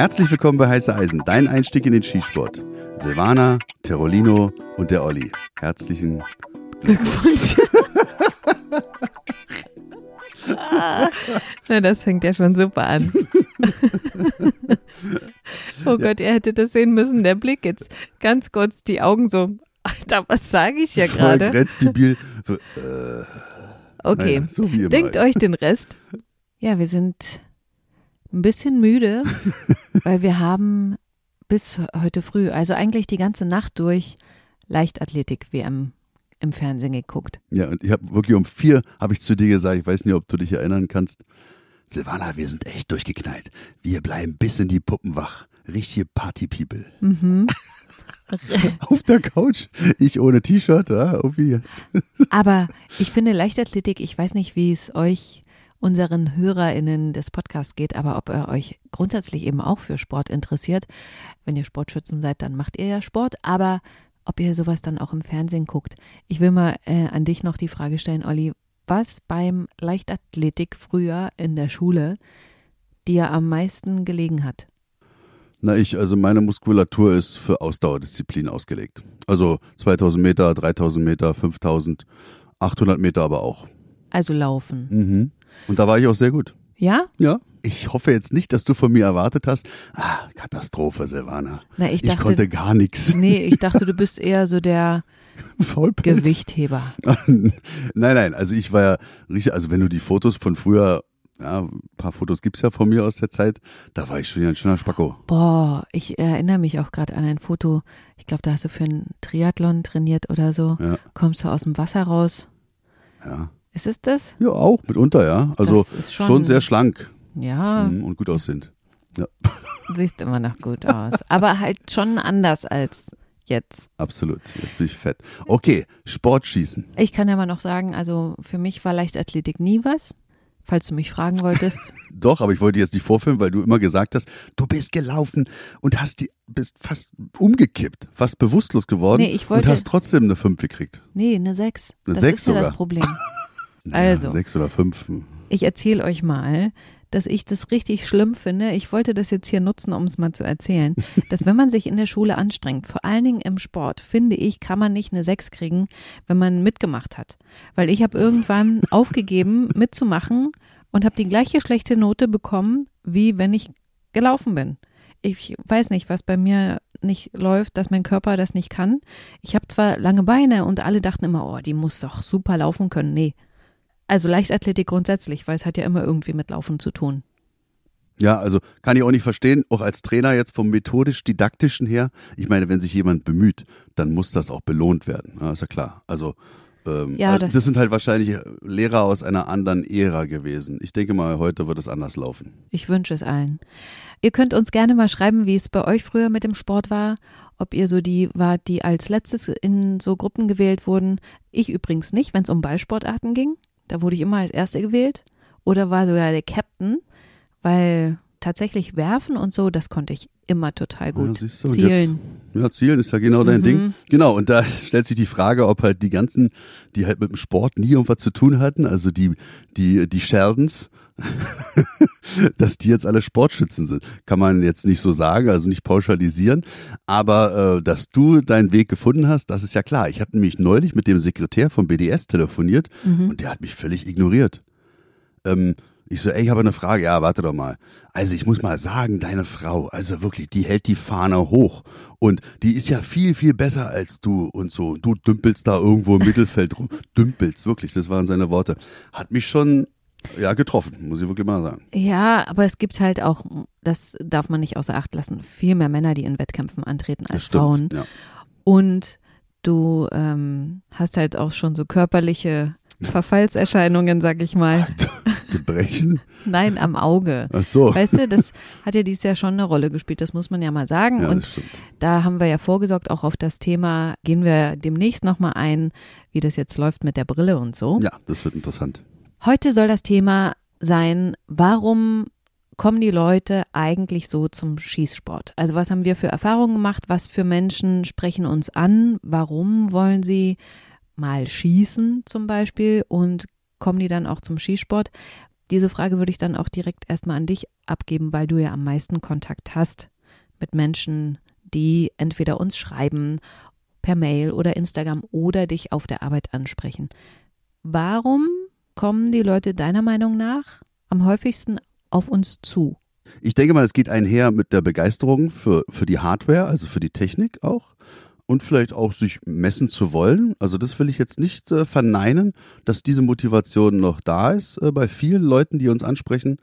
Herzlich willkommen bei Heiße Eisen, dein Einstieg in den Skisport. Silvana, Terolino und der Olli. Herzlichen Glückwunsch. Na, das fängt ja schon super an. oh Gott, ihr hättet das sehen müssen. Der Blick jetzt ganz kurz, die Augen so. Alter, was sage ich ja gerade? Grenzdebil. Äh, okay, naja, so wie immer denkt halt. euch den Rest. Ja, wir sind ein bisschen müde, weil wir haben bis heute früh, also eigentlich die ganze Nacht durch, Leichtathletik-WM im Fernsehen geguckt. Ja, und ich habe wirklich um vier, habe ich zu dir gesagt, ich weiß nicht, ob du dich erinnern kannst. Silvana, wir sind echt durchgeknallt. Wir bleiben bis in die Puppen wach. Richtige Party-People. Mhm. Auf der Couch, ich ohne T-Shirt, ja, irgendwie jetzt. Aber ich finde Leichtathletik, ich weiß nicht, wie es euch, unseren HörerInnen des Podcasts geht, aber ob ihr euch grundsätzlich eben auch für Sport interessiert. Wenn ihr Sportschützen seid, dann macht ihr ja Sport, aber ob ihr sowas dann auch im Fernsehen guckt. Ich will mal äh, an dich noch die Frage stellen, Olli, was beim Leichtathletik früher in der Schule dir am meisten gelegen hat? Na, ich, also meine Muskulatur ist für Ausdauerdisziplin ausgelegt. Also 2000 Meter, 3000 Meter, 5000, 800 Meter aber auch. Also Laufen. Mhm. Und da war ich auch sehr gut. Ja? Ja. Ich hoffe jetzt nicht, dass du von mir erwartet hast. Ah, Katastrophe, Silvana. Na, ich, Ich, dachte, konnte gar nichts. Nee, ich dachte, du bist eher so der Vollpelz. Gewichtheber. nein, nein, also ich war ja richtig, also wenn du die Fotos von früher, ja, ein paar Fotos gibt's ja von mir aus der Zeit, da war ich schon ein schöner Spacko. Boah, ich erinnere mich auch gerade an ein Foto. Ich glaube, da hast du für einen Triathlon trainiert oder so. Ja. Kommst du aus dem Wasser raus? Ja. Ist es das? Ja, auch mitunter, ja. Also schon, schon- sehr schlank Ja, mhm, und gut aussehend. Ja, siehst immer noch gut aus. Aber halt schon anders als jetzt. absolut. Jetzt bin ich fett. Okay, Sportschießen. Ich kann ja mal noch sagen, also für mich war Leichtathletik nie was. Falls du mich fragen wolltest. Doch, aber ich wollte jetzt nicht vorführen, weil du immer gesagt hast, du bist gelaufen und hast die, bist fast umgekippt, fast bewusstlos geworden Nee, ich wollte- und hast trotzdem eine 5 gekriegt. Nee, eine Sechs. Eine das Sechs ist ja das. Problem. Also. Sechs oder fünf. Ich erzähle euch mal, dass ich das richtig schlimm finde. Ich wollte das jetzt hier nutzen, um es mal zu erzählen, dass wenn man sich in der Schule anstrengt, vor allen Dingen im Sport, finde ich, kann man nicht eine Sechs kriegen, wenn man mitgemacht hat. Weil ich habe irgendwann aufgegeben, mitzumachen und habe die gleiche schlechte Note bekommen, wie wenn ich gelaufen bin. Ich weiß nicht, was bei mir nicht läuft, dass mein Körper das nicht kann. Ich habe zwar lange Beine und alle dachten immer, oh, die muss doch super laufen können. Nee, also Leichtathletik grundsätzlich, weil es hat ja immer irgendwie mit Laufen zu tun. Ja, also kann ich auch nicht verstehen, auch als Trainer jetzt vom methodisch-didaktischen her. Ich meine, wenn sich jemand bemüht, dann muss das auch belohnt werden. Ja, ist ja klar. Also, ähm, Ja, also das- das sind halt wahrscheinlich Lehrer aus einer anderen Ära gewesen. Ich denke mal, heute wird es anders laufen. Ich wünsche es allen. Ihr könnt uns gerne mal schreiben, wie es bei euch früher mit dem Sport war. Ob ihr so die wart, die als letztes in so Gruppen gewählt wurden. Ich übrigens nicht, wenn es um Ballsportarten ging. Da wurde ich immer als Erste gewählt. Oder war sogar der Captain, weil tatsächlich werfen und so, das konnte ich immer total gut. Ja, du, Zielen. Ja, Zielen ist ja genau dein Mhm. Ding. Genau, und da stellt sich die Frage, ob halt die ganzen, die halt mit dem Sport nie irgendwas zu tun hatten, also die, die, die Sheldons, dass die jetzt alle Sportschützen sind. Kann man jetzt nicht so sagen, also nicht pauschalisieren. Aber äh, dass du deinen Weg gefunden hast, das ist ja klar. Ich habe nämlich neulich mit dem Sekretär vom BDS telefoniert Mhm. und der hat mich völlig ignoriert. Ähm, ich so, ey, ich habe eine Frage. Ja, warte doch mal. Also ich muss mal sagen, deine Frau, also wirklich, die hält die Fahne hoch. Und die ist ja viel, viel besser als du und so. Du dümpelst da irgendwo im Mittelfeld rum. Dümpelst, wirklich, das waren seine Worte. Hat mich schon, ja, getroffen, muss ich wirklich mal sagen. Ja, aber es gibt halt auch, das darf man nicht außer Acht lassen, viel mehr Männer, die in Wettkämpfen antreten als stimmt. Frauen. Ja. Und du ähm, hast halt auch schon so körperliche Verfallserscheinungen, sag ich mal. Gebrechen? Nein, am Auge. Ach so. Weißt du, das hat ja dieses Jahr schon eine Rolle gespielt, das muss man ja mal sagen. Ja, Und da haben wir ja vorgesorgt, auch auf das Thema gehen wir demnächst nochmal ein, wie das jetzt läuft mit der Brille und so. Ja, das wird interessant. Heute soll das Thema sein, warum kommen die Leute eigentlich so zum Schießsport? Also was haben wir für Erfahrungen gemacht? Was für Menschen sprechen uns an? Warum wollen sie mal schießen zum Beispiel? Und kommen die dann auch zum Schießsport? diese Frage würde ich dann auch direkt erstmal an dich abgeben, weil du ja am meisten Kontakt hast mit Menschen, die entweder uns schreiben per Mail oder Instagram oder dich auf der Arbeit ansprechen. Warum kommen die Leute deiner Meinung nach am häufigsten auf uns zu? Ich denke mal, es geht einher mit der Begeisterung für, für die Hardware, also für die Technik auch. Und vielleicht auch sich messen zu wollen. Also das will ich jetzt nicht äh, verneinen, dass diese Motivation noch da ist äh, bei vielen Leuten, die uns ansprechen.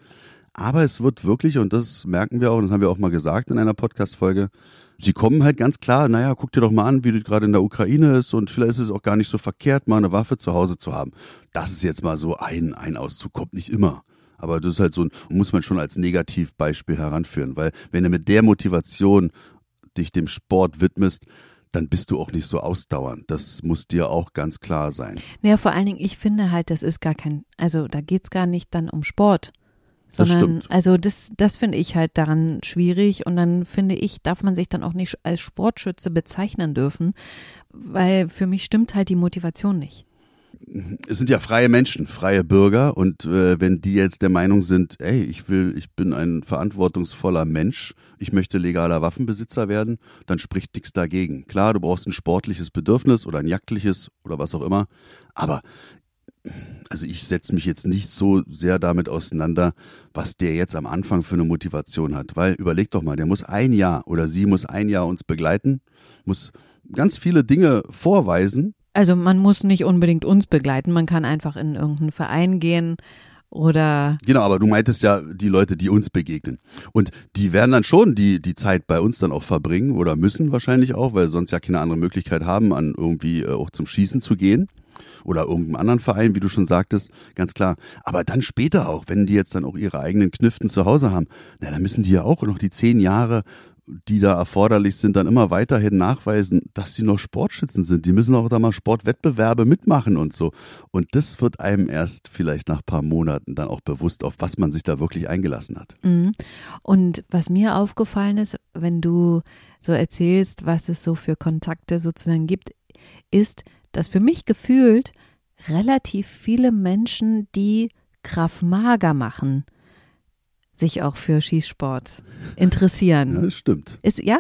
Aber es wird wirklich, und das merken wir auch, und das haben wir auch mal gesagt in einer Podcast-Folge, sie kommen halt ganz klar, naja, guck dir doch mal an, wie du gerade in der Ukraine ist und vielleicht ist es auch gar nicht so verkehrt, mal eine Waffe zu Hause zu haben. Das ist jetzt mal so ein, ein Auszug, kommt nicht immer. Aber das ist halt so, ein, muss man schon als Negativbeispiel heranführen, weil wenn du mit der Motivation dich dem Sport widmest, dann bist du auch nicht so ausdauernd. Das muss dir auch ganz klar sein. Ja, vor allen Dingen, ich finde halt, das ist gar kein, also da geht es gar nicht dann um Sport. Sondern, das also das, das finde ich halt daran schwierig und dann finde ich, darf man sich dann auch nicht als Sportschütze bezeichnen dürfen, weil für mich stimmt halt die Motivation nicht es sind ja freie Menschen, freie Bürger und äh, wenn die jetzt der Meinung sind, ey, ich will, ich bin ein verantwortungsvoller Mensch, ich möchte legaler Waffenbesitzer werden, dann spricht nichts dagegen. Klar, du brauchst ein sportliches Bedürfnis oder ein jagdliches oder was auch immer, aber also ich setze mich jetzt nicht so sehr damit auseinander, was der jetzt am Anfang für eine Motivation hat, weil überleg doch mal, der muss ein Jahr oder sie muss ein Jahr uns begleiten, muss ganz viele Dinge vorweisen, also man muss nicht unbedingt uns begleiten, man kann einfach in irgendeinen Verein gehen oder. Genau, aber du meintest ja die Leute, die uns begegnen. Und die werden dann schon die, die Zeit bei uns dann auch verbringen oder müssen wahrscheinlich auch, weil sonst ja keine andere Möglichkeit haben, an irgendwie äh, auch zum Schießen zu gehen oder irgendeinem anderen Verein, wie du schon sagtest, ganz klar. Aber dann später auch, wenn die jetzt dann auch ihre eigenen Kniften zu Hause haben, na, dann müssen die ja auch noch die zehn Jahre die da erforderlich sind, dann immer weiterhin nachweisen, dass sie noch Sportschützen sind. Die müssen auch da mal Sportwettbewerbe mitmachen und so. Und das wird einem erst vielleicht nach ein paar Monaten dann auch bewusst, auf was man sich da wirklich eingelassen hat. Mhm. Und was mir aufgefallen ist, wenn du so erzählst, was es so für Kontakte sozusagen gibt, ist, dass für mich gefühlt relativ viele Menschen, die Kraft Mager machen, sich auch für Schießsport interessieren. Ja, das stimmt. Ist, ja?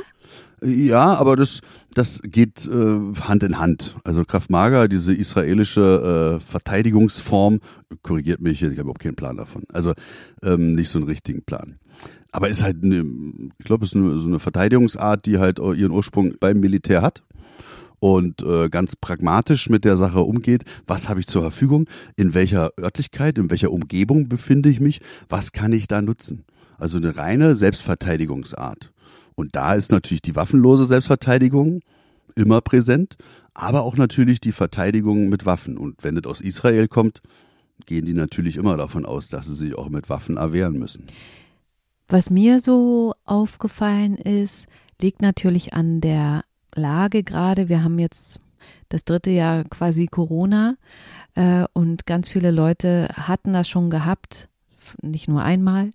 Ja, aber das, das geht äh, Hand in Hand. Also Kraft Maga, diese israelische äh, Verteidigungsform, korrigiert mich, ich habe überhaupt keinen Plan davon. Also ähm, nicht so einen richtigen Plan. Aber ist halt, eine, ich glaube, es ist eine, so eine Verteidigungsart, die halt ihren Ursprung beim Militär hat und äh, ganz pragmatisch mit der Sache umgeht. Was habe ich zur Verfügung? In welcher Örtlichkeit, in welcher Umgebung befinde ich mich? Was kann ich da nutzen? Also eine reine Selbstverteidigungsart. Und da ist natürlich die waffenlose Selbstverteidigung immer präsent, aber auch natürlich die Verteidigung mit Waffen. Und wenn das aus Israel kommt, gehen die natürlich immer davon aus, dass sie sich auch mit Waffen erwehren müssen. Was mir so aufgefallen ist, liegt natürlich an der Lage gerade. Wir haben jetzt das dritte Jahr quasi Corona äh, und ganz viele Leute hatten das schon gehabt, nicht nur einmal.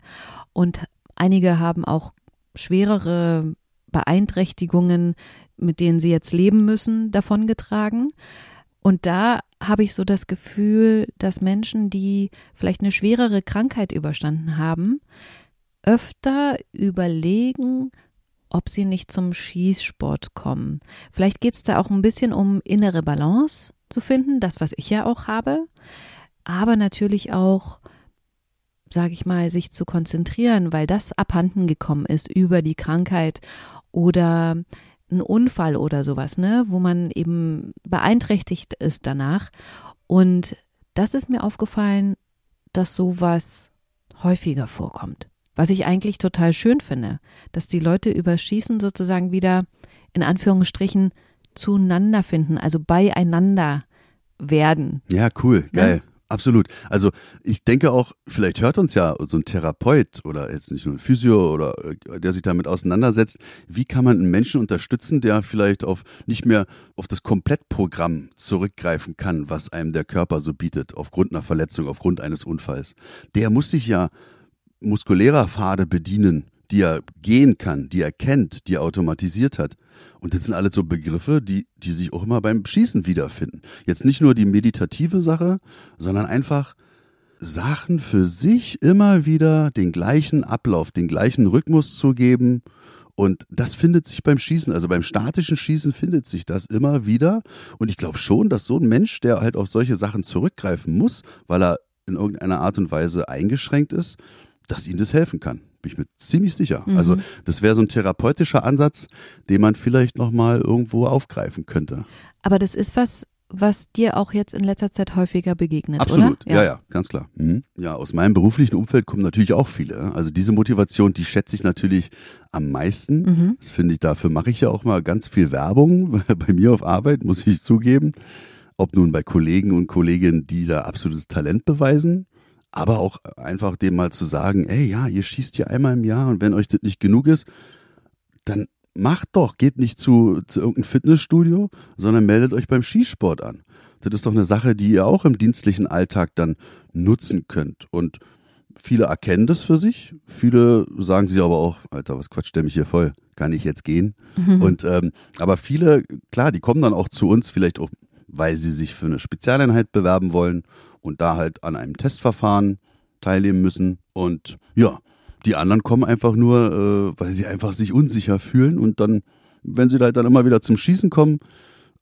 Und einige haben auch schwerere Beeinträchtigungen, mit denen sie jetzt leben müssen, davongetragen. Und da habe ich so das Gefühl, dass Menschen, die vielleicht eine schwerere Krankheit überstanden haben, öfter überlegen, ob sie nicht zum Schießsport kommen. Vielleicht geht es da auch ein bisschen um innere Balance zu finden, das, was ich ja auch habe, aber natürlich auch, sage ich mal, sich zu konzentrieren, weil das abhanden gekommen ist über die Krankheit oder ein Unfall oder sowas, ne, wo man eben beeinträchtigt ist danach. Und das ist mir aufgefallen, dass sowas häufiger vorkommt. Was ich eigentlich total schön finde, dass die Leute über Schießen sozusagen wieder in Anführungsstrichen zueinander finden, also beieinander werden. Ja, cool, ne? geil. Ja? Absolut. Also ich denke auch, vielleicht hört uns ja so ein Therapeut oder jetzt nicht nur ein Physio oder äh, der sich damit auseinandersetzt, wie kann man einen Menschen unterstützen, der vielleicht auf nicht mehr auf das Komplettprogramm zurückgreifen kann, was einem der Körper so bietet, aufgrund einer Verletzung, aufgrund eines Unfalls. Der muss sich ja muskulärer Pfade bedienen, die er gehen kann, die er kennt, die er automatisiert hat. Und das sind alles so Begriffe, die, die sich auch immer beim Schießen wiederfinden. Jetzt nicht nur die meditative Sache, sondern einfach Sachen für sich immer wieder den gleichen Ablauf, den gleichen Rhythmus zu geben. Und das findet sich beim Schießen, also beim statischen Schießen findet sich das immer wieder. Und ich glaube schon, dass so ein Mensch, der halt auf solche Sachen zurückgreifen muss, weil er in irgendeiner Art und Weise eingeschränkt ist, dass ihm das helfen kann. Bin ich mir ziemlich sicher. Mhm. Also das wäre so ein therapeutischer Ansatz, den man vielleicht nochmal irgendwo aufgreifen könnte. Aber das ist was, was dir auch jetzt in letzter Zeit häufiger begegnet, Absolut, oder? ja, ja, ganz klar. Mhm. Ja, aus meinem beruflichen Umfeld kommen natürlich auch viele. Also diese Motivation, die schätze ich natürlich am meisten. Mhm. Das finde ich, dafür mache ich ja auch mal ganz viel Werbung bei mir auf Arbeit, muss ich zugeben. Ob nun bei Kollegen und Kolleginnen, die da absolutes Talent beweisen, aber auch einfach dem mal zu sagen, ey, ja, ihr schießt hier einmal im Jahr und wenn euch das nicht genug ist, dann macht doch, geht nicht zu, zu irgendeinem Fitnessstudio, sondern meldet euch beim Skisport an. Das ist doch eine Sache, die ihr auch im dienstlichen Alltag dann nutzen könnt. Und viele erkennen das für sich, viele sagen sich aber auch, Alter, was quatscht der mich hier voll? Kann ich jetzt gehen? Und ähm, aber viele, klar, die kommen dann auch zu uns, vielleicht auch, weil sie sich für eine Spezialeinheit bewerben wollen und da halt an einem Testverfahren teilnehmen müssen. Und ja, die anderen kommen einfach nur, äh, weil sie einfach sich unsicher fühlen und dann, wenn sie halt dann immer wieder zum Schießen kommen,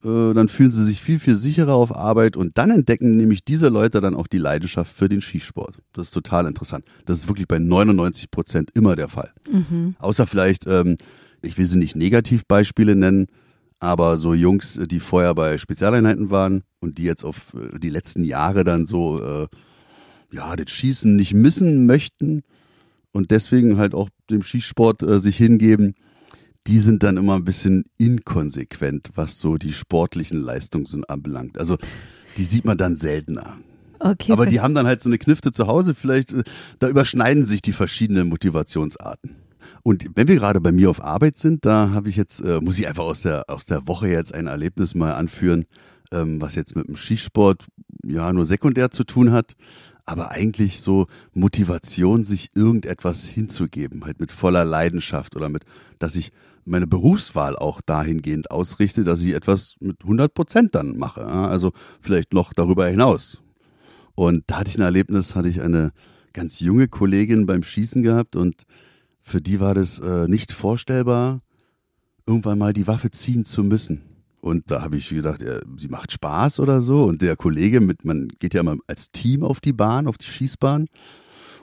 äh, dann fühlen sie sich viel, viel sicherer auf Arbeit und dann entdecken nämlich diese Leute dann auch die Leidenschaft für den Skisport. Das ist total interessant. Das ist wirklich bei 99 Prozent immer der Fall. Außer vielleicht, ähm, ich will sie nicht Negativbeispiele nennen, aber so Jungs, die vorher bei Spezialeinheiten waren und die jetzt auf äh, die letzten Jahre dann so, äh, ja, das Schießen nicht missen möchten und deswegen halt auch dem Skisport äh, sich hingeben, die sind dann immer ein bisschen inkonsequent, was so die sportlichen Leistungen anbelangt. Also die sieht man dann seltener. Okay. Aber die haben dann halt so eine Knifte zu Hause, vielleicht, äh, da überschneiden sich die verschiedenen Motivationsarten. Und wenn wir gerade bei mir auf Arbeit sind, da habe ich jetzt, äh, muss ich einfach aus der, aus der Woche jetzt ein Erlebnis mal anführen, ähm, was jetzt mit dem Skisport ja nur sekundär zu tun hat, aber eigentlich so Motivation, sich irgendetwas hinzugeben, halt mit voller Leidenschaft oder mit, dass ich meine Berufswahl auch dahingehend ausrichte, dass ich etwas mit 100 Prozent dann mache. ja. Also vielleicht noch darüber hinaus. Und da hatte ich ein Erlebnis, hatte ich eine ganz junge Kollegin beim Schießen gehabt und für die war das äh, nicht vorstellbar, irgendwann mal die Waffe ziehen zu müssen. Und da habe ich gedacht, ja, sie macht Spaß oder so. Und der Kollege mit, man geht ja immer als Team auf die Bahn, auf die Schießbahn.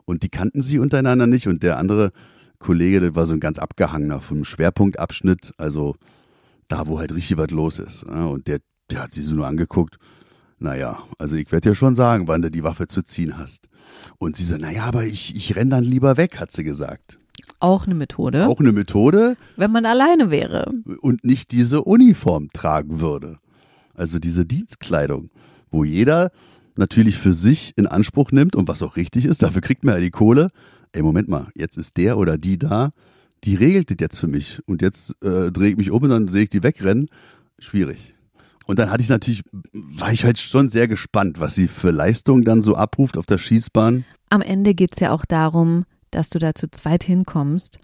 Und die kannten sie untereinander nicht. Und der andere Kollege, der war so ein ganz abgehangener vom Schwerpunktabschnitt, also da, wo halt richtig was los ist. ja. Und der, der hat sie so nur angeguckt. Naja, also ich werde dir schon sagen, wann du die Waffe zu ziehen hast. Und sie so, naja, aber ich, ich renn dann lieber weg, hat sie gesagt. Auch eine Methode, Auch eine Methode wenn man alleine wäre. und nicht diese Uniform tragen würde. Also diese Dienstkleidung, wo jeder natürlich für sich in Anspruch nimmt und was auch richtig ist, dafür kriegt man ja die Kohle. Ey, Moment mal, jetzt ist der oder die da, die regelt das jetzt für mich und jetzt äh, drehe ich mich um und dann sehe ich die wegrennen. Schwierig. Und dann hatte ich natürlich, war ich halt schon sehr gespannt, was sie für Leistungen dann so abruft auf der Schießbahn. Am Ende geht es ja auch darum, dass du da zu zweit hinkommst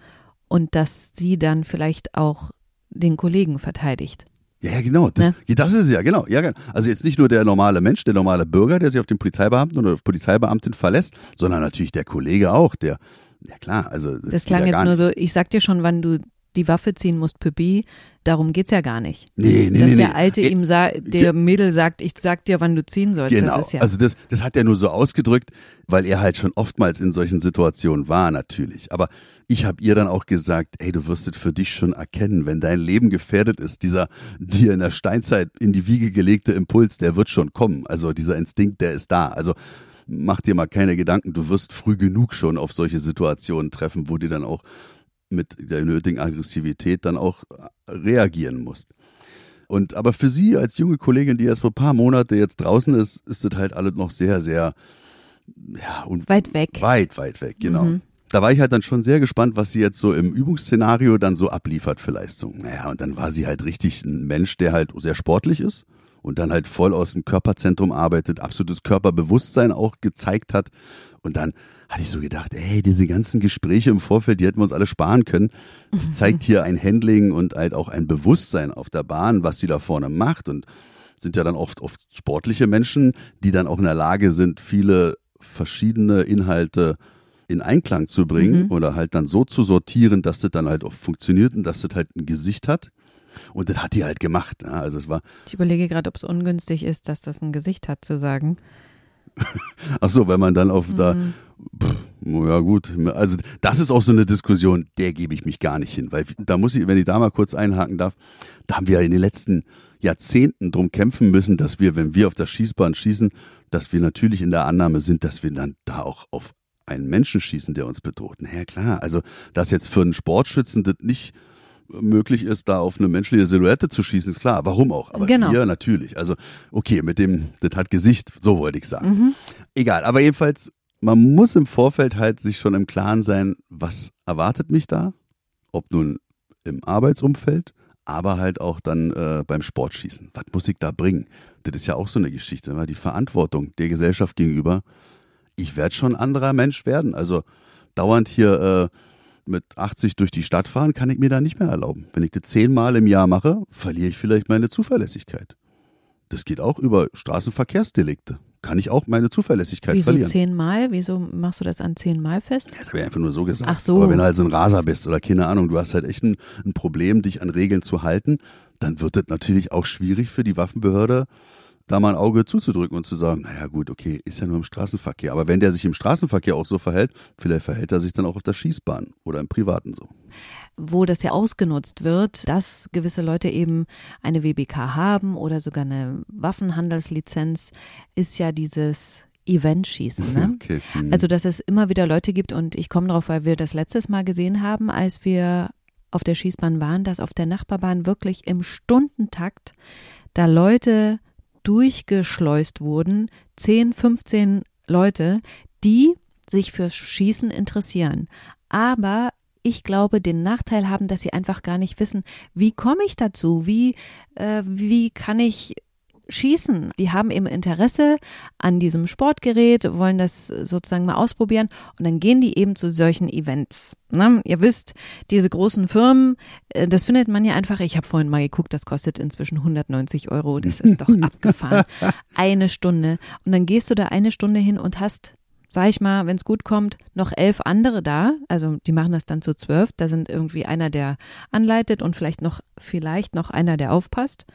und dass sie dann vielleicht auch den Kollegen verteidigt. Ja, ja, genau. Das, Ne? ja, das ist es ja, genau. Ja, genau. Also jetzt nicht nur der normale Mensch, der normale Bürger, der sich auf den Polizeibeamten oder auf Polizeibeamtin verlässt, sondern natürlich der Kollege auch, der, ja klar, also. Das geht klang ja jetzt nur so, ich sag dir schon, wann du die Waffe ziehen musst, Püppi. Darum geht's ja gar nicht. Nee, nee, Dass nee. der nee. Alte ihm sagt, der Mädel sagt, ich sag dir, wann du ziehen sollst. Genau, Das ist ja. also das, das hat er nur so ausgedrückt, weil er halt schon oftmals in solchen Situationen war natürlich. Aber ich habe ihr dann auch gesagt, hey, du wirst es für dich schon erkennen, wenn dein Leben gefährdet ist, dieser dir in der Steinzeit in die Wiege gelegte Impuls, der wird schon kommen. Also dieser Instinkt, der ist da. Also mach dir mal keine Gedanken, du wirst früh genug schon auf solche Situationen treffen, wo dir dann auch mit der nötigen Aggressivität dann auch reagieren musst. Und aber für sie als junge Kollegin, die erst vor ein paar Monate jetzt draußen ist, ist das halt alles noch sehr, sehr ja, und Weit weg. weit, weit weg, genau. Mhm. Da war ich halt dann schon sehr gespannt, was sie jetzt so im Übungsszenario dann so abliefert für Leistungen. Naja, und dann war sie halt richtig ein Mensch, der halt sehr sportlich ist und dann halt voll aus dem Körperzentrum arbeitet, absolutes Körperbewusstsein auch gezeigt hat. Und dann hatte ich so gedacht, ey, diese ganzen Gespräche im Vorfeld, die hätten wir uns alle sparen können. Die zeigt hier ein Handling und halt auch ein Bewusstsein auf der Bahn, was sie da vorne macht und sind ja dann oft oft sportliche Menschen, die dann auch in der Lage sind, viele verschiedene Inhalte in Einklang zu bringen Mhm. oder halt dann so zu sortieren, dass das dann halt auch funktioniert und dass das halt ein Gesicht hat. Und das hat die halt gemacht. Ja. Also es war, Ich überlege gerade, ob es ungünstig ist, dass das ein Gesicht hat zu sagen. ach so, wenn man dann auf da, Mhm. pff, ja gut, also das ist auch so eine Diskussion, der gebe ich mich gar nicht hin, weil da muss ich, wenn ich da mal kurz einhaken darf, da haben wir ja in den letzten Jahrzehnten drum kämpfen müssen, dass wir, wenn wir auf der Schießbahn schießen, dass wir natürlich in der Annahme sind, dass wir dann da auch auf einen Menschen schießen, der uns bedroht. Na ja, klar, also dass jetzt für einen Sportschützen das nicht möglich ist, da auf eine menschliche Silhouette zu schießen, ist klar. Warum auch? Aber Genau. hier natürlich. Also, okay, mit dem, das hat Gesicht, so wollte ich sagen. Mhm. Egal, aber jedenfalls, man muss im Vorfeld halt sich schon im Klaren sein, was erwartet mich da, ob nun im Arbeitsumfeld, aber halt auch dann äh, beim Sportschießen. Was muss ich da bringen? Das ist ja auch so eine Geschichte, ne? die Verantwortung der Gesellschaft gegenüber. Ich werde schon ein anderer Mensch werden. Also dauernd hier äh, mit 80 durch die Stadt fahren, kann ich mir da nicht mehr erlauben. Wenn ich das zehnmal im Jahr mache, verliere ich vielleicht meine Zuverlässigkeit. Das geht auch über Straßenverkehrsdelikte. Kann ich auch meine Zuverlässigkeit Wieso verlieren. zehnmal? Wieso machst du das an zehnmal fest? Das habe ich einfach nur so gesagt. Ach so. Aber wenn du halt so ein Raser bist oder keine Ahnung, du hast halt echt ein, ein Problem, dich an Regeln zu halten, dann wird es natürlich auch schwierig für die Waffenbehörde, da mal ein Auge zuzudrücken und zu sagen, naja gut, okay, ist ja nur im Straßenverkehr. Aber wenn der sich im Straßenverkehr auch so verhält, vielleicht verhält er sich dann auch auf der Schießbahn oder im Privaten so. wo das ja ausgenutzt wird, dass gewisse Leute eben eine WBK haben oder sogar eine Waffenhandelslizenz, ist ja dieses Eventschießen. Ne? Okay. hm. Also, dass es immer wieder Leute gibt und ich komme drauf, weil wir das letztes Mal gesehen haben, als wir auf der Schießbahn waren, dass auf der Nachbarbahn wirklich im Stundentakt da Leute durchgeschleust wurden, 10, 15 Leute, die sich fürs Schießen interessieren. Aber ich glaube, den Nachteil haben, dass sie einfach gar nicht wissen, wie komme ich dazu? Wie, äh, wie kann ich schießen? Die haben eben Interesse an diesem Sportgerät, wollen das sozusagen mal ausprobieren und dann gehen die eben zu solchen Events. Ne? Ihr wisst, diese großen Firmen, äh, das findet man ja einfach, ich habe vorhin mal geguckt, das kostet inzwischen 190 Euro, das ist doch abgefahren. Eine Stunde. Und dann gehst du da eine Stunde hin und hast sag ich mal, wenn es gut kommt, noch elf andere da. Also die machen das dann zu zwölf. Da sind irgendwie einer, der anleitet und vielleicht noch, vielleicht noch einer, der aufpasst.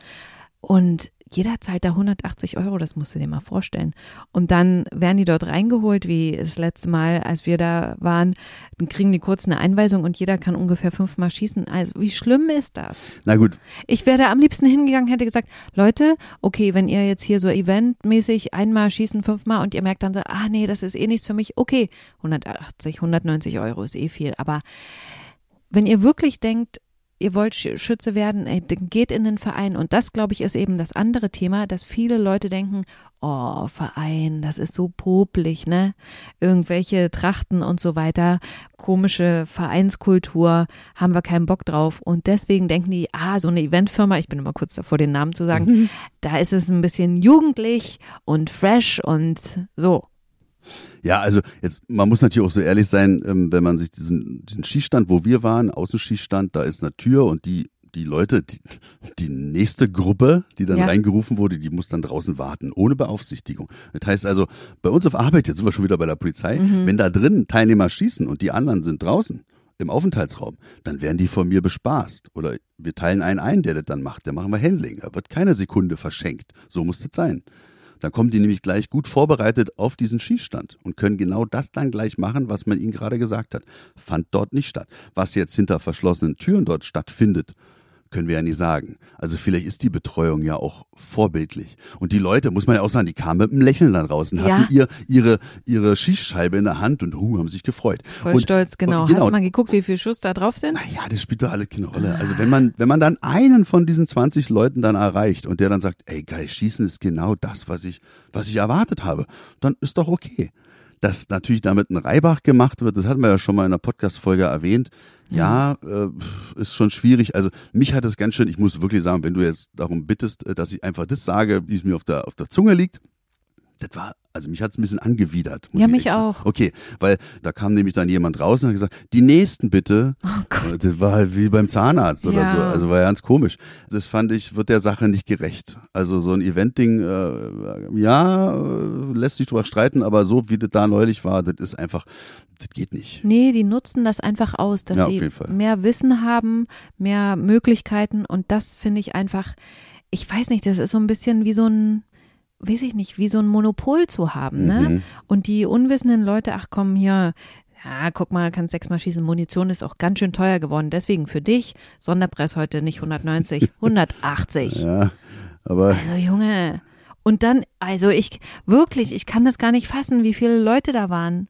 Und jeder zahlt da 180 Euro, das musst du dir mal vorstellen. Und dann werden die dort reingeholt, wie das letzte Mal, als wir da waren, dann kriegen die kurz eine Einweisung und jeder kann ungefähr fünfmal schießen. Also wie schlimm ist das? Na gut, Ich wäre am liebsten hingegangen, hätte gesagt, Leute, okay, wenn ihr jetzt hier so eventmäßig einmal schießen, fünfmal und ihr merkt dann so, ah nee, das ist eh nichts für mich, okay, 180, 190 Euro ist eh viel. Aber wenn ihr wirklich denkt, ihr wollt Sch- Schütze werden, geht in den Verein. Und das, glaube ich, ist eben das andere Thema, dass viele Leute denken, oh, Verein, das ist so popelig, ne? Irgendwelche Trachten und so weiter, komische Vereinskultur, haben wir keinen Bock drauf. Und deswegen denken die, ah, so eine Eventfirma, ich bin immer kurz davor, den Namen zu sagen, da ist es ein bisschen jugendlich und fresh und so. Ja, also jetzt, man muss natürlich auch so ehrlich sein, ähm, wenn man sich diesen, diesen Schießstand, wo wir waren, Außenschießstand, da ist eine Tür und die, die Leute, die, die nächste Gruppe, die dann Ja. reingerufen wurde, die muss dann draußen warten, ohne Beaufsichtigung. Das heißt also, bei uns auf Arbeit, jetzt sind wir schon wieder bei der Polizei, wenn da drin Teilnehmer schießen und die anderen sind draußen im Aufenthaltsraum, dann werden die von mir bespaßt. Oder wir teilen einen ein, der das dann macht. Der machen wir Handling. Da wird keine Sekunde verschenkt. So muss das sein. Dann kommen die nämlich gleich gut vorbereitet auf diesen Schießstand und können genau das dann gleich machen, was man ihnen gerade gesagt hat. Fand dort nicht statt. Was jetzt hinter verschlossenen Türen dort stattfindet, können wir ja nicht sagen. Also vielleicht ist die Betreuung ja auch vorbildlich. Und die Leute, muss man ja auch sagen, die kamen mit einem Lächeln dann raus und Ja. hatten ihr, ihre, ihre Schießscheibe in der Hand und huh, haben sich gefreut. Voll und, stolz, genau. und genau. Hast du mal geguckt, wie viel Schuss da drauf sind? Naja, das spielt doch alle keine Rolle. Also wenn man, wenn man dann einen von diesen 20 Leuten dann erreicht und der dann sagt, ey geil, Schießen ist genau das, was ich, was ich erwartet habe, dann ist doch okay. Dass natürlich damit ein Reibach gemacht wird, das hatten wir ja schon mal in einer Podcast-Folge erwähnt. Ja, äh, ist schon schwierig. Also mich hat es ganz schön, ich muss wirklich sagen, wenn du jetzt darum bittest, äh, dass ich einfach das sage, wie es mir auf der, auf der Zunge liegt, das war, also mich hat es ein bisschen angewidert. ja, mich auch. Okay, weil da kam nämlich dann jemand raus und hat gesagt, die nächsten bitte. Oh Gott. Das war halt wie beim Zahnarzt oder Ja. so. Also war ganz komisch. Das fand ich, wird der Sache nicht gerecht. Also so ein Event-Ding, äh, ja, äh, lässt sich drüber streiten, aber so wie das da neulich war, das ist einfach, das geht nicht. Nee, die nutzen das einfach aus, dass Ja, sie mehr Wissen haben, mehr Möglichkeiten und das finde ich einfach, ich weiß nicht, das ist so ein bisschen wie so ein, weiß ich nicht, wie so ein Monopol zu haben, ne? Mhm. Und die unwissenden Leute, ach komm hier, ja, guck mal, kannst sechsmal schießen, Munition ist auch ganz schön teuer geworden, deswegen für dich, Sonderpreis heute nicht 190, 180. Ja, aber Also Junge. Und dann, also ich, wirklich, ich kann das gar nicht fassen, wie viele Leute da waren.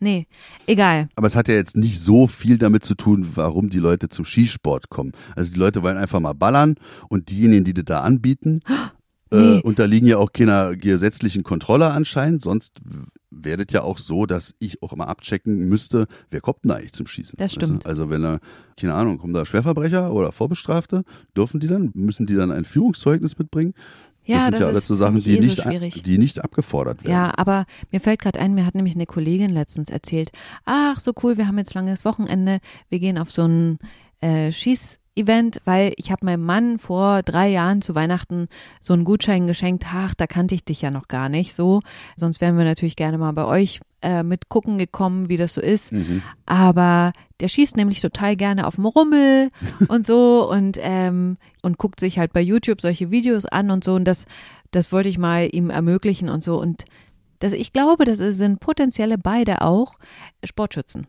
Nee, egal. Aber es hat ja jetzt nicht so viel damit zu tun, warum die Leute zum Skisport kommen. Also die Leute wollen einfach mal ballern und diejenigen, die das da anbieten, Nee. äh, unterliegen ja auch keiner gesetzlichen Kontrolle anscheinend. Sonst wäre das ja auch so, dass ich auch immer abchecken müsste, wer kommt denn eigentlich zum Schießen. Das Weißt du? stimmt. Also wenn da, keine Ahnung, kommen da Schwerverbrecher oder Vorbestrafte, dürfen die dann, müssen die dann ein Führungszeugnis mitbringen? Ja, das sind das ja alles so Sachen, die eh nicht, so die nicht abgefordert werden. Ja, aber mir fällt gerade ein, mir hat nämlich eine Kollegin letztens erzählt, ach so cool, wir haben jetzt langes Wochenende, wir gehen auf so ein äh, Schieß-Event, weil ich habe meinem Mann vor drei Jahren zu Weihnachten so einen Gutschein geschenkt, ach, da kannte ich dich ja noch gar nicht so, sonst wären wir natürlich gerne mal bei euch äh, mit gucken gekommen, wie das so ist. Mhm. Aber der schießt nämlich total gerne auf dem Rummel und so und, ähm, und guckt sich halt bei YouTube solche Videos an und so. Und das, das wollte ich mal ihm ermöglichen und so. Und das, ich glaube, das sind potenzielle beide auch Sportschützen.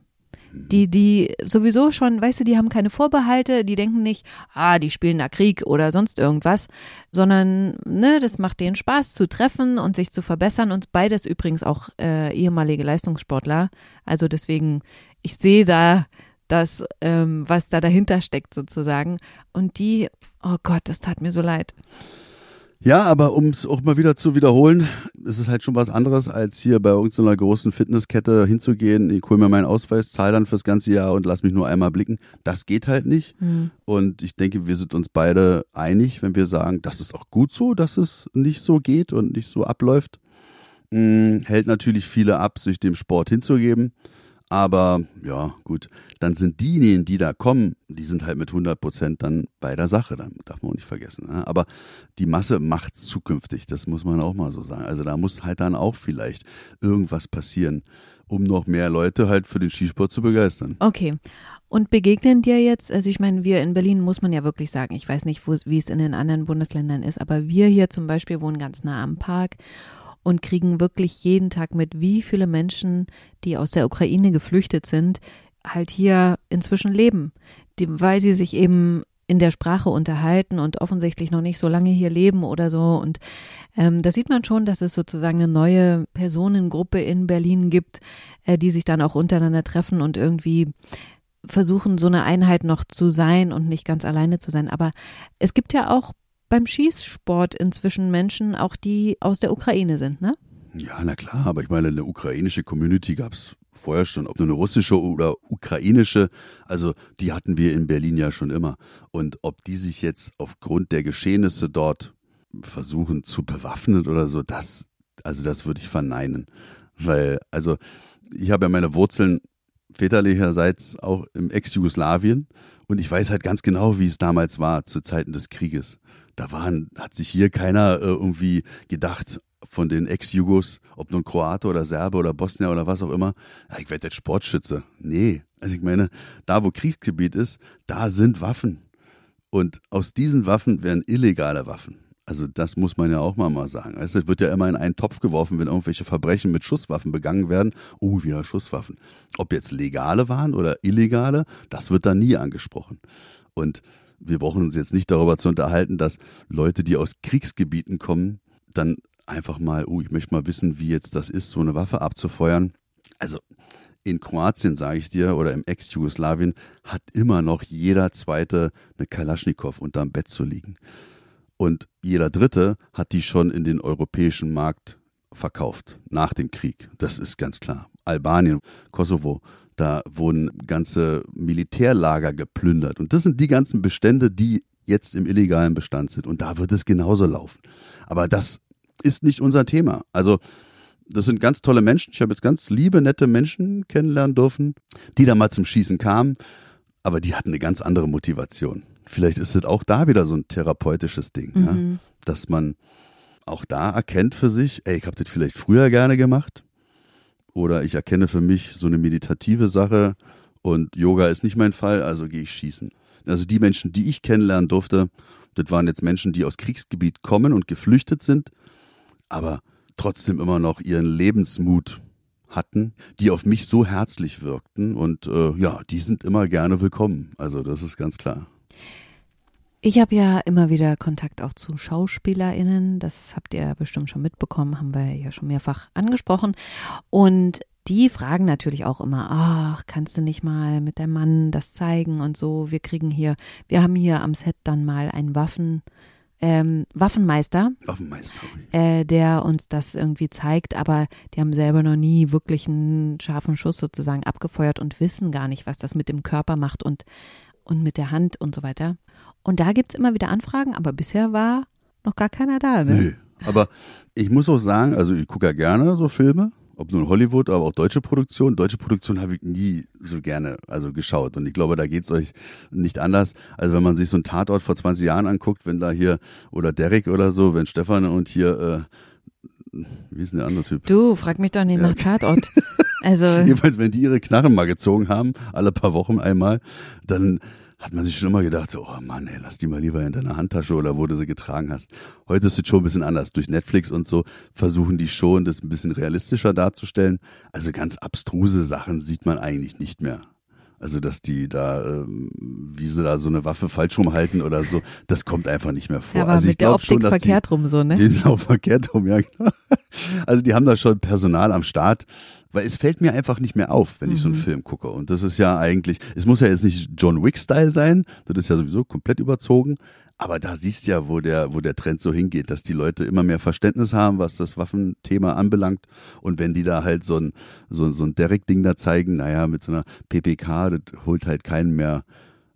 Die, die sowieso schon, weißt du, die haben keine Vorbehalte, die denken nicht, ah, die spielen da Krieg oder sonst irgendwas, sondern, ne, das macht denen Spaß zu treffen und sich zu verbessern und beides übrigens auch äh, ehemalige Leistungssportler. Also deswegen, ich sehe da das, ähm, was da dahinter steckt sozusagen. Und die, oh Gott, das tat mir so leid. Ja, aber um es auch mal wieder zu wiederholen, ist es halt schon was anderes, als hier bei irgendeiner großen Fitnesskette hinzugehen. Ich hole mir meinen Ausweis, zahle dann fürs ganze Jahr und lass mich nur einmal blicken. Das geht halt nicht. Hm. Und ich denke, wir sind uns beide einig, wenn wir sagen, das ist auch gut so, dass es nicht so geht und nicht so abläuft. Hm, hält natürlich viele ab, sich dem Sport hinzugeben. Aber ja, gut, dann sind diejenigen, die da kommen, die sind halt mit 100 Prozent dann bei der Sache. Dann darf man auch nicht vergessen. Ne? Aber die Masse macht zukünftig, das muss man auch mal so sagen. Also da muss halt dann auch vielleicht irgendwas passieren, um noch mehr Leute halt für den Skisport zu begeistern. Okay. Und begegnen dir jetzt, also ich meine, wir in Berlin muss man ja wirklich sagen, ich weiß nicht, wie es in den anderen Bundesländern ist, aber wir hier zum Beispiel wohnen ganz nah am Park und kriegen wirklich jeden Tag mit, wie viele Menschen, die aus der Ukraine geflüchtet sind, halt hier inzwischen leben, die, weil sie sich eben in der Sprache unterhalten und offensichtlich noch nicht so lange hier leben oder so. Und ähm, da sieht man schon, dass es sozusagen eine neue Personengruppe in Berlin gibt, äh, die sich dann auch untereinander treffen und irgendwie versuchen, so eine Einheit noch zu sein und nicht ganz alleine zu sein. Aber es gibt ja auch beim Schießsport inzwischen Menschen, auch die aus der Ukraine sind, ne? Ja, na klar, aber ich meine, eine ukrainische Community gab es vorher schon, ob nur eine russische oder ukrainische, also die hatten wir in Berlin ja schon immer. Und ob die sich jetzt aufgrund der Geschehnisse dort versuchen zu bewaffnen oder so, das, also das würde ich verneinen. Weil, also ich habe ja meine Wurzeln väterlicherseits auch im Ex-Jugoslawien und ich weiß halt ganz genau, wie es damals war zu Zeiten des Krieges. Da waren, hat sich hier keiner äh, irgendwie gedacht, von den Ex-Jugos, ob nun Kroate oder Serbe oder Bosnier oder was auch immer, ja, ich werde jetzt Sportschütze. Nee, also ich meine, da wo Kriegsgebiet ist, da sind Waffen. Und aus diesen Waffen werden illegale Waffen. Also das muss man ja auch mal, mal sagen. Es wird ja immer in einen Topf geworfen, wenn irgendwelche Verbrechen mit Schusswaffen begangen werden. Oh, wieder Schusswaffen. Ob jetzt legale waren oder illegale, das wird da nie angesprochen. Und wir brauchen uns jetzt nicht darüber zu unterhalten, dass Leute, die aus Kriegsgebieten kommen, dann einfach mal, oh, ich möchte mal wissen, wie jetzt das ist, so eine Waffe abzufeuern. Also in Kroatien, sage ich dir, oder im Ex-Jugoslawien, hat immer noch jeder Zweite eine Kalaschnikow unterm Bett zu liegen. Und jeder Dritte hat die schon in den europäischen Markt verkauft, nach dem Krieg. Das ist ganz klar. Albanien, Kosovo, da wurden ganze Militärlager geplündert. Und das sind die ganzen Bestände, die jetzt im illegalen Bestand sind. Und da wird es genauso laufen. Aber das ist nicht unser Thema. Also das sind ganz tolle Menschen. Ich habe jetzt ganz liebe, nette Menschen kennenlernen dürfen, die da mal zum Schießen kamen, aber die hatten eine ganz andere Motivation. Vielleicht ist es auch da wieder so ein therapeutisches Ding, mhm. ja? dass man auch da erkennt für sich, ey, ich habe das vielleicht früher gerne gemacht oder ich erkenne für mich so eine meditative Sache und Yoga ist nicht mein Fall, also gehe ich schießen. Also die Menschen, die ich kennenlernen durfte, das waren jetzt Menschen, die aus Kriegsgebiet kommen und geflüchtet sind, aber trotzdem immer noch ihren Lebensmut hatten, die auf mich so herzlich wirkten und äh, ja, die sind immer gerne willkommen. Also das ist ganz klar. Ich habe ja immer wieder Kontakt auch zu SchauspielerInnen. Das habt ihr bestimmt schon mitbekommen, haben wir ja schon mehrfach angesprochen. Und die fragen natürlich auch immer, ach, kannst du nicht mal mit deinem Mann das zeigen und so. Wir kriegen hier, wir haben hier am Set dann mal einen Waffen, ähm, Waffenmeister, Waffenmeister. Äh, der uns das irgendwie zeigt, aber die haben selber noch nie wirklich einen scharfen Schuss sozusagen abgefeuert und wissen gar nicht, was das mit dem Körper macht und, und mit der Hand und so weiter. Und da gibt es immer wieder Anfragen, aber bisher war noch gar keiner da. Ne? Nö. Aber ich muss auch sagen, also ich gucke ja gerne so Filme ob nun Hollywood, aber auch deutsche Produktion. Deutsche Produktion habe ich nie so gerne also geschaut. Und ich glaube, da geht's euch nicht anders. Also wenn man sich so einen Tatort vor 20 Jahren anguckt, wenn da hier, oder Derek oder so, wenn Stefan und hier, äh, wie ist denn der andere Typ? Du, frag mich doch nicht ja. nach Tatort. Also. Jedenfalls, wenn die ihre Knarren mal gezogen haben, alle paar Wochen einmal, dann hat man sich schon immer gedacht, so, oh Mann, ey, lass die mal lieber in deiner Handtasche oder wo du sie getragen hast. Heute ist es schon ein bisschen anders. Durch Netflix und so versuchen die schon, das ein bisschen realistischer darzustellen. Also ganz abstruse Sachen sieht man eigentlich nicht mehr. Also, dass die da, ähm, wie sie da so eine Waffe falsch rumhalten oder so, das kommt einfach nicht mehr vor. Ja, aber also mit der Optik schon, verkehrt rum so, ne? Genau, verkehrt rum, ja, genau. Also, die haben da schon Personal am Start, weil es fällt mir einfach nicht mehr auf, wenn ich so einen mhm. Film gucke. Und das ist ja eigentlich, es muss ja jetzt nicht John Wick-Style sein, das ist ja sowieso komplett überzogen. Aber da siehst du ja, wo der, wo der Trend so hingeht, dass die Leute immer mehr Verständnis haben, was das Waffenthema anbelangt. Und wenn die da halt so ein, so, so ein Derek-Ding da zeigen, naja, mit so einer PPK, das holt halt keinen mehr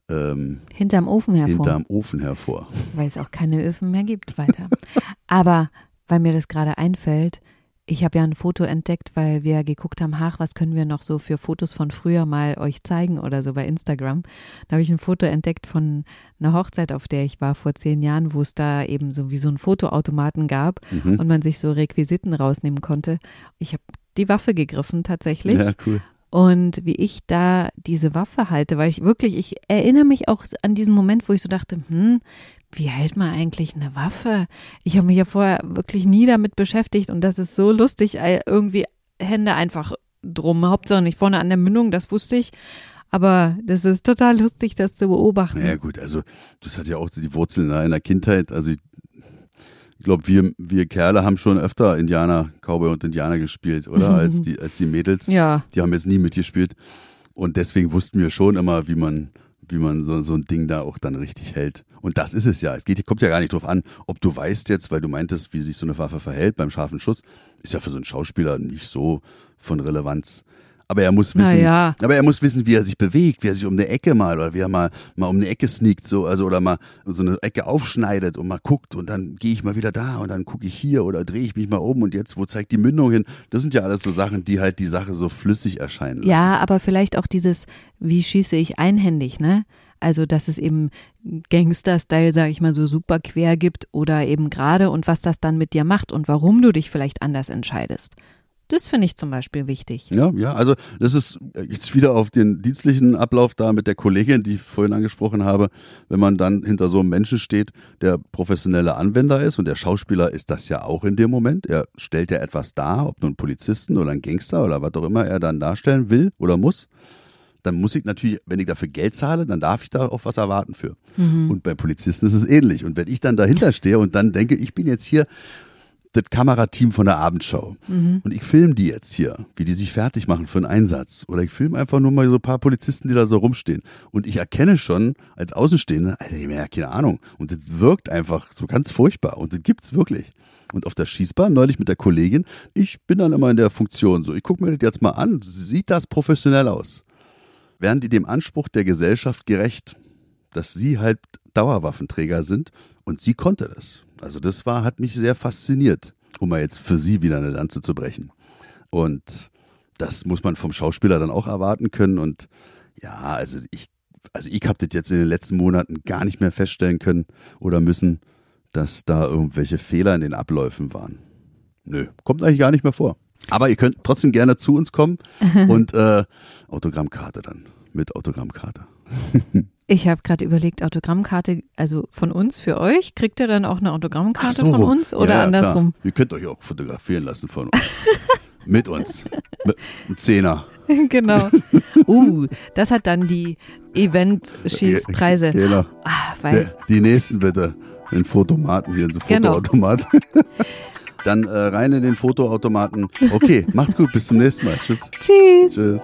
ähm, hinterm Ofen hervor. Hinterm Ofen hervor. Weil es auch keine Öfen mehr gibt weiter. Aber weil mir das gerade einfällt, ich habe ja ein Foto entdeckt, weil wir geguckt haben, ach, was können wir noch so für Fotos von früher mal euch zeigen oder so bei Instagram. Da habe ich ein Foto entdeckt von einer Hochzeit, auf der ich war vor zehn Jahren, wo es da eben so wie so ein Fotoautomaten gab mhm. und man sich so Requisiten rausnehmen konnte. Ich habe die Waffe gegriffen tatsächlich. Ja, cool. Und wie ich da diese Waffe halte, weil ich wirklich, ich erinnere mich auch an diesen Moment, wo ich so dachte, hm, wie hält man eigentlich eine Waffe? Ich habe mich ja vorher wirklich nie damit beschäftigt und das ist so lustig, irgendwie Hände einfach drum, Hauptsache nicht vorne an der Mündung, das wusste ich. Aber das ist total lustig, das zu beobachten. Ja gut, also das hat ja auch die Wurzeln in der Kindheit. Also ich, ich glaube, wir, wir Kerle haben schon öfter Indianer, Cowboy und Indianer gespielt, oder? Als die, als die Mädels. Ja. Die haben jetzt nie mitgespielt. Und deswegen wussten wir schon immer, wie man wie man so, so ein Ding da auch dann richtig hält. Und das ist es ja. Es geht, kommt ja gar nicht drauf an, ob du weißt jetzt, weil du meintest, wie sich so eine Waffe verhält beim scharfen Schuss, ist ja für so einen Schauspieler nicht so von Relevanz. Aber er muss wissen, ja. aber er muss wissen, wie er sich bewegt, wie er sich um eine Ecke mal oder wie er mal, mal um eine Ecke sneakt, so, also, oder mal so eine Ecke aufschneidet und mal guckt und dann gehe ich mal wieder da und dann gucke ich hier oder drehe ich mich mal um und jetzt, wo zeigt die Mündung hin? Das sind ja alles so Sachen, die halt die Sache so flüssig erscheinen lassen. Ja, aber vielleicht auch dieses, wie schieße ich einhändig, ne? Also, dass es eben Gangster-Style, sage ich mal, so super quer gibt oder eben gerade und was das dann mit dir macht und warum du dich vielleicht anders entscheidest. Das finde ich zum Beispiel wichtig. Ja, ja, also das ist jetzt wieder auf den dienstlichen Ablauf da mit der Kollegin, die ich vorhin angesprochen habe. Wenn man dann hinter so einem Menschen steht, der professionelle Anwender ist und der Schauspieler ist das ja auch in dem Moment. Er stellt ja etwas dar, ob nun Polizisten oder ein Gangster oder was auch immer er dann darstellen will oder muss dann muss ich natürlich, wenn ich dafür Geld zahle, dann darf ich da auch was erwarten für. Mhm. Und bei Polizisten ist es ähnlich. Und wenn ich dann dahinter stehe und dann denke, ich bin jetzt hier das Kamerateam von der Abendschau. Mhm. und ich filme die jetzt hier, wie die sich fertig machen für einen Einsatz. Oder ich filme einfach nur mal so ein paar Polizisten, die da so rumstehen. Und ich erkenne schon als Außenstehender, also ich ja keine Ahnung. Und das wirkt einfach so ganz furchtbar. Und das gibt's wirklich. Und auf der Schießbahn, neulich mit der Kollegin, ich bin dann immer in der Funktion so, ich gucke mir das jetzt mal an, sieht das professionell aus? werden die dem Anspruch der Gesellschaft gerecht, dass sie halt Dauerwaffenträger sind und sie konnte das. Also das war, hat mich sehr fasziniert. um mal jetzt für sie wieder eine Lanze zu brechen. Und das muss man vom Schauspieler dann auch erwarten können. Und ja, also ich, also ich habe das jetzt in den letzten Monaten gar nicht mehr feststellen können oder müssen, dass da irgendwelche Fehler in den Abläufen waren. Nö, kommt eigentlich gar nicht mehr vor. Aber ihr könnt trotzdem gerne zu uns kommen und äh, Autogrammkarte dann mit Autogrammkarte. Ich habe gerade überlegt, Autogrammkarte, also von uns für euch, kriegt ihr dann auch eine Autogrammkarte so. von uns oder ja, ja, andersrum? Klar. Ihr könnt euch auch fotografieren lassen von uns. mit uns. Mit einem Zehner. genau. Uh, das hat dann die Event-Schießpreise. Genau. Ah, weil, die nächsten bitte. Den Fotomaten hier, so Genau. Fotoautomat. Dann äh, rein in den Fotoautomaten. Okay, macht's gut, bis zum nächsten Mal. Tschüss. tschüss. Tschüss.